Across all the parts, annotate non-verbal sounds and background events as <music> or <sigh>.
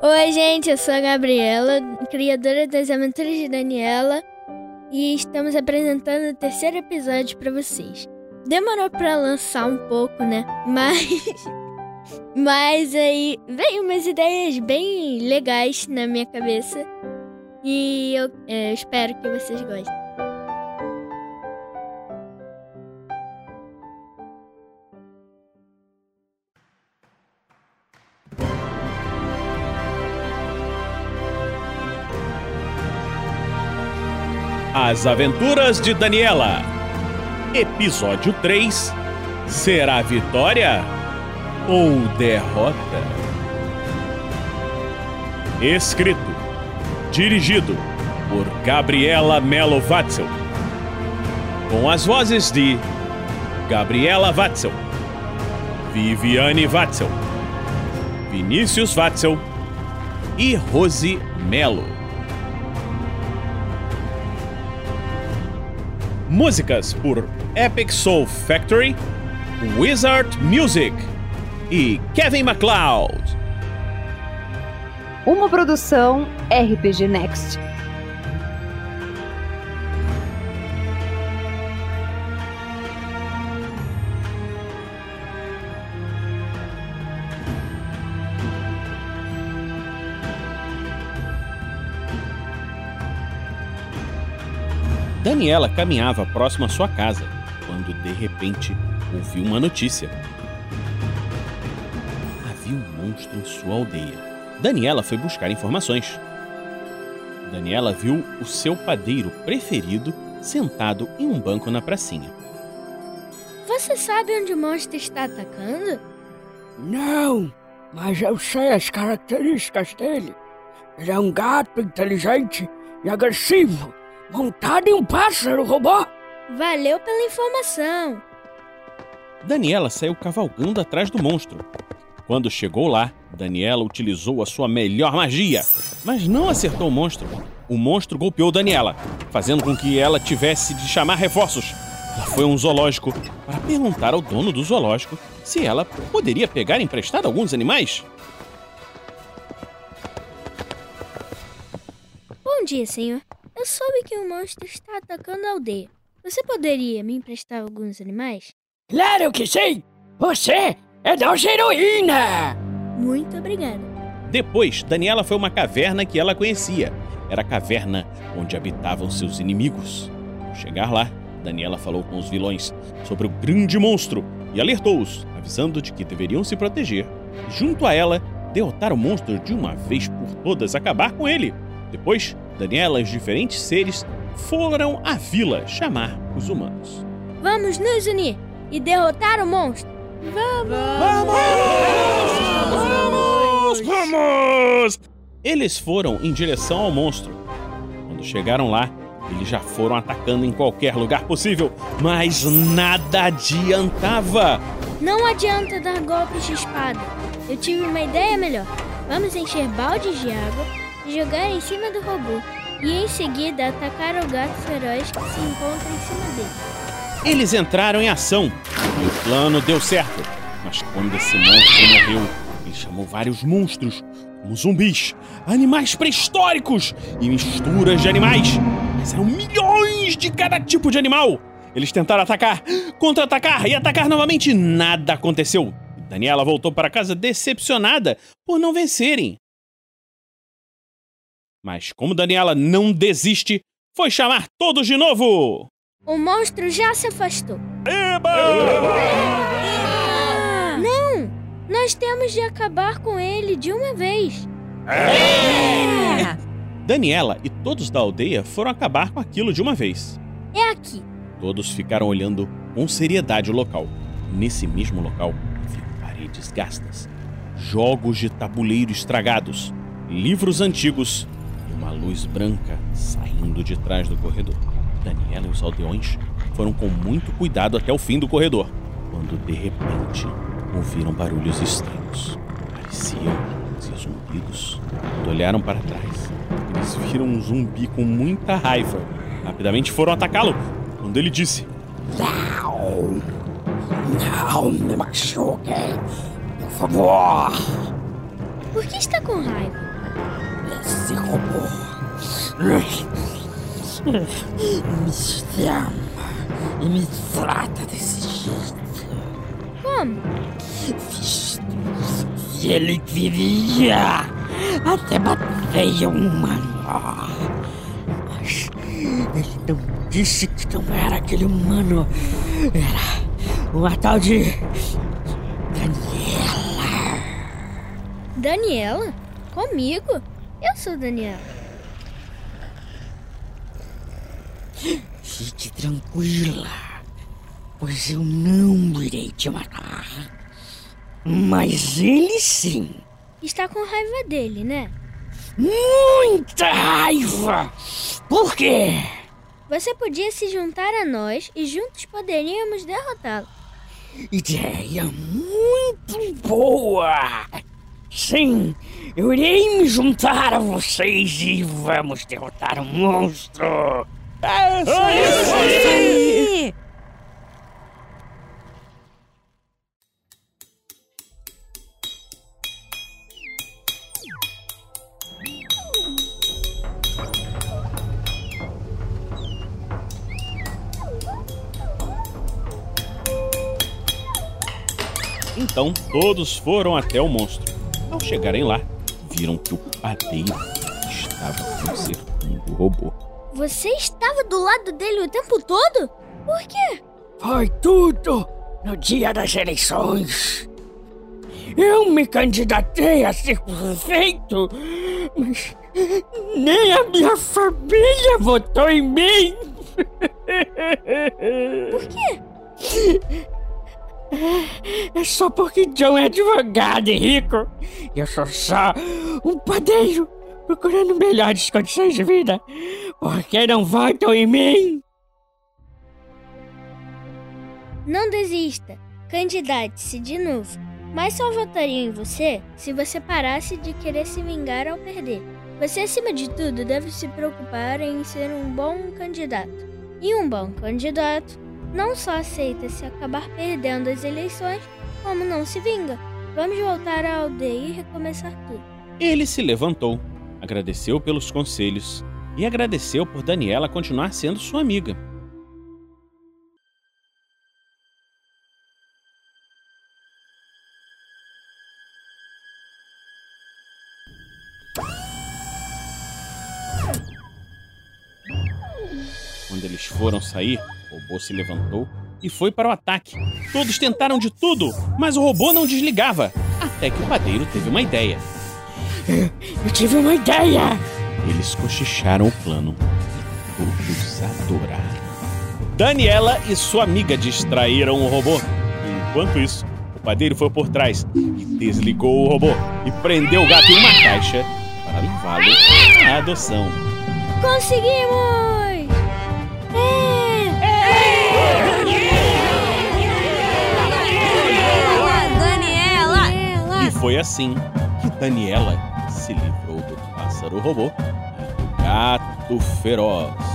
Oi, gente, eu sou a Gabriela, criadora das Aventuras de Daniela, e estamos apresentando o terceiro episódio para vocês. Demorou para lançar um pouco, né? <laughs> Mas mas aí veio umas ideias bem legais na minha cabeça e eu é, espero que vocês gostem. As Aventuras de Daniela. Episódio 3. Será vitória ou derrota? Escrito, dirigido por Gabriela Melo Watzel. Com as vozes de Gabriela Watzel, Viviane Watzel, Vinícius Watzel e Rose Melo. Músicas por Epic Soul Factory, Wizard Music e Kevin MacLeod. Uma produção RPG Next. Daniela caminhava próximo à sua casa quando, de repente, ouviu uma notícia. Havia um monstro em sua aldeia. Daniela foi buscar informações. Daniela viu o seu padeiro preferido sentado em um banco na pracinha. Você sabe onde o monstro está atacando? Não, mas eu sei as características dele. Ele é um gato inteligente e agressivo montado em um pássaro robô. Valeu pela informação. Daniela saiu cavalgando atrás do monstro. Quando chegou lá, Daniela utilizou a sua melhor magia, mas não acertou o monstro. O monstro golpeou Daniela, fazendo com que ela tivesse de chamar reforços. Ela foi a um zoológico para perguntar ao dono do zoológico se ela poderia pegar emprestado alguns animais. Bom dia, senhor. Eu soube que um monstro está atacando a aldeia. Você poderia me emprestar alguns animais? Claro que sim! Você é nossa heroína! Muito obrigada. Depois, Daniela foi a uma caverna que ela conhecia. Era a caverna onde habitavam seus inimigos. Ao chegar lá, Daniela falou com os vilões sobre o grande monstro e alertou-os, avisando de que deveriam se proteger. E, junto a ela, derrotar o monstro de uma vez por todas, acabar com ele. Depois, Daniela e os diferentes seres foram à vila chamar os humanos. Vamos nos unir e derrotar o monstro. Vamos! Vamos! Vamos! Vamos! Eles foram em direção ao monstro. Quando chegaram lá, eles já foram atacando em qualquer lugar possível, mas nada adiantava. Não adianta dar golpes de espada. Eu tive uma ideia melhor. Vamos encher baldes de água jogar em cima do robô. E em seguida atacar o gato feroz que se encontra em cima dele. Eles entraram em ação e o plano deu certo. Mas quando esse monstro morreu, ele chamou vários monstros, como zumbis, animais pré-históricos e misturas de animais. Mas eram milhões de cada tipo de animal. Eles tentaram atacar, contra-atacar e atacar novamente. Nada aconteceu. Daniela voltou para casa decepcionada por não vencerem. Mas como Daniela não desiste, foi chamar todos de novo! O monstro já se afastou. Eba! Ah, não! Nós temos de acabar com ele de uma vez. É. Daniela e todos da aldeia foram acabar com aquilo de uma vez. É aqui. Todos ficaram olhando com seriedade o local. Nesse mesmo local, viu paredes gastas, jogos de tabuleiro estragados, livros antigos uma luz branca saindo de trás do corredor. Daniela e os aldeões foram com muito cuidado até o fim do corredor, quando de repente ouviram barulhos estranhos. Pareciam zumbidos. Quando olharam para trás, eles viram um zumbi com muita raiva. Rapidamente foram atacá-lo, quando ele disse: Não! Não me machuque! Por favor! Por que está com raiva? Esse robô me chama e me trata desse jeito. Como? Visto se ele queria, até batei um humano. Mas ele não disse que não era aquele humano. Era uma tal de. Daniela. Daniela? Comigo? Eu sou Daniela. Fique tranquila, pois eu não irei te matar. Mas ele sim. Está com raiva dele, né? Muita raiva! Por quê? Você podia se juntar a nós e juntos poderíamos derrotá-lo. Ideia muito boa! Sim, eu irei me juntar a vocês e vamos derrotar o monstro! É isso aí! Então todos foram até o monstro. Ao chegarem lá, viram que o padeiro estava consertando o robô. Você estava do lado dele o tempo todo? Por quê? Foi tudo no dia das eleições. Eu me candidatei a ser prefeito, mas nem a minha família votou em mim. Por quê? <laughs> É só porque John é advogado e rico. E eu sou só um padeiro procurando melhores condições de vida. Por que não votam em mim? Não desista. Candidate-se de novo. Mas só votariam em você se você parasse de querer se vingar ao perder. Você, acima de tudo, deve se preocupar em ser um bom candidato. E um bom candidato não só aceita se acabar perdendo as eleições, como não se vinga. Vamos voltar à aldeia e recomeçar tudo. Ele se levantou, agradeceu pelos conselhos e agradeceu por Daniela continuar sendo sua amiga. Quando eles foram sair, o robô se levantou e foi para o ataque. Todos tentaram de tudo, mas o robô não desligava. Até que o padeiro teve uma ideia. Eu tive uma ideia! Eles cochicharam o plano e todos adoraram. Daniela e sua amiga distraíram o robô. Enquanto isso, o padeiro foi por trás e desligou o robô e prendeu o gato em uma caixa para levá-lo à adoção. Conseguimos! Foi assim que Daniela se livrou do pássaro robô e do gato feroz.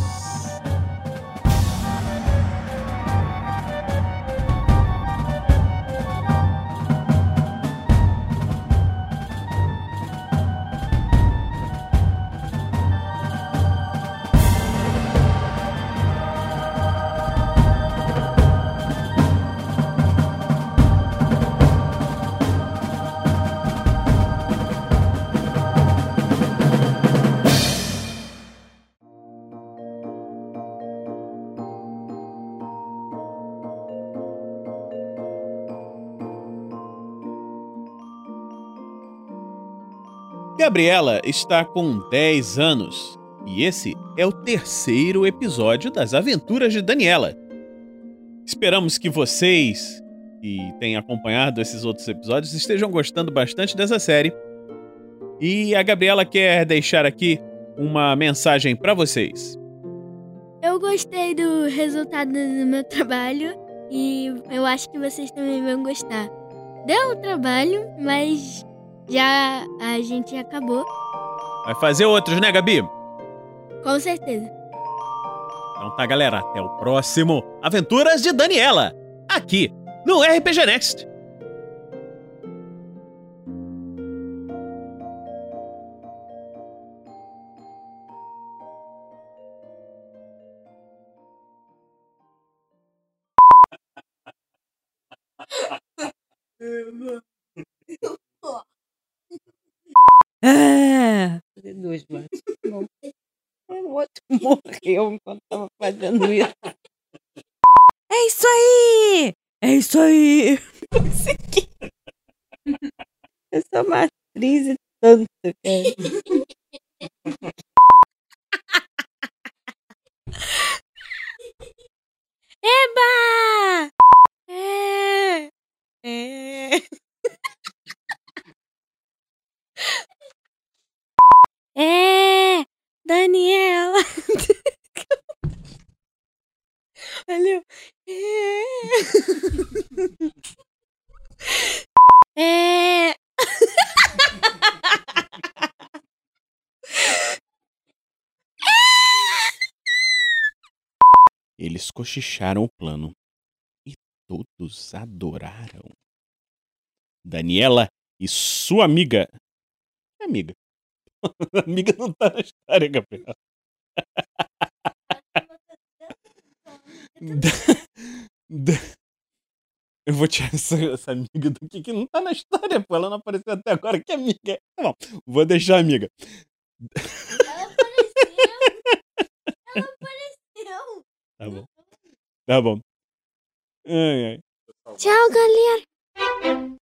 Gabriela está com 10 anos e esse é o terceiro episódio das Aventuras de Daniela. Esperamos que vocês que têm acompanhado esses outros episódios estejam gostando bastante dessa série. E a Gabriela quer deixar aqui uma mensagem para vocês. Eu gostei do resultado do meu trabalho e eu acho que vocês também vão gostar. Deu trabalho, mas já a gente acabou. Vai fazer outros, né, Gabi? Com certeza. Então tá, galera. Até o próximo Aventuras de Daniela. Aqui no RPG Next. Ah! Fazer dois bates. O outro <laughs> morreu enquanto estava fazendo isso. É isso aí! É isso aí! <laughs> Consegui! Eu sou uma atriz e tanto, cara. Eba! É! É! Eles cochicharam o plano e todos adoraram. Daniela e sua amiga. Que amiga? <laughs> amiga não tá na história, Gabriel. <laughs> <laughs> Da- da- Eu vou tirar essa, essa amiga daqui que não tá na história, pô. Ela não apareceu até agora. Que amiga? é? Tá bom, vou deixar a amiga. Ela apareceu. Ela apareceu. Tá bom. Tá bom. Ai, ai. Tchau, galera.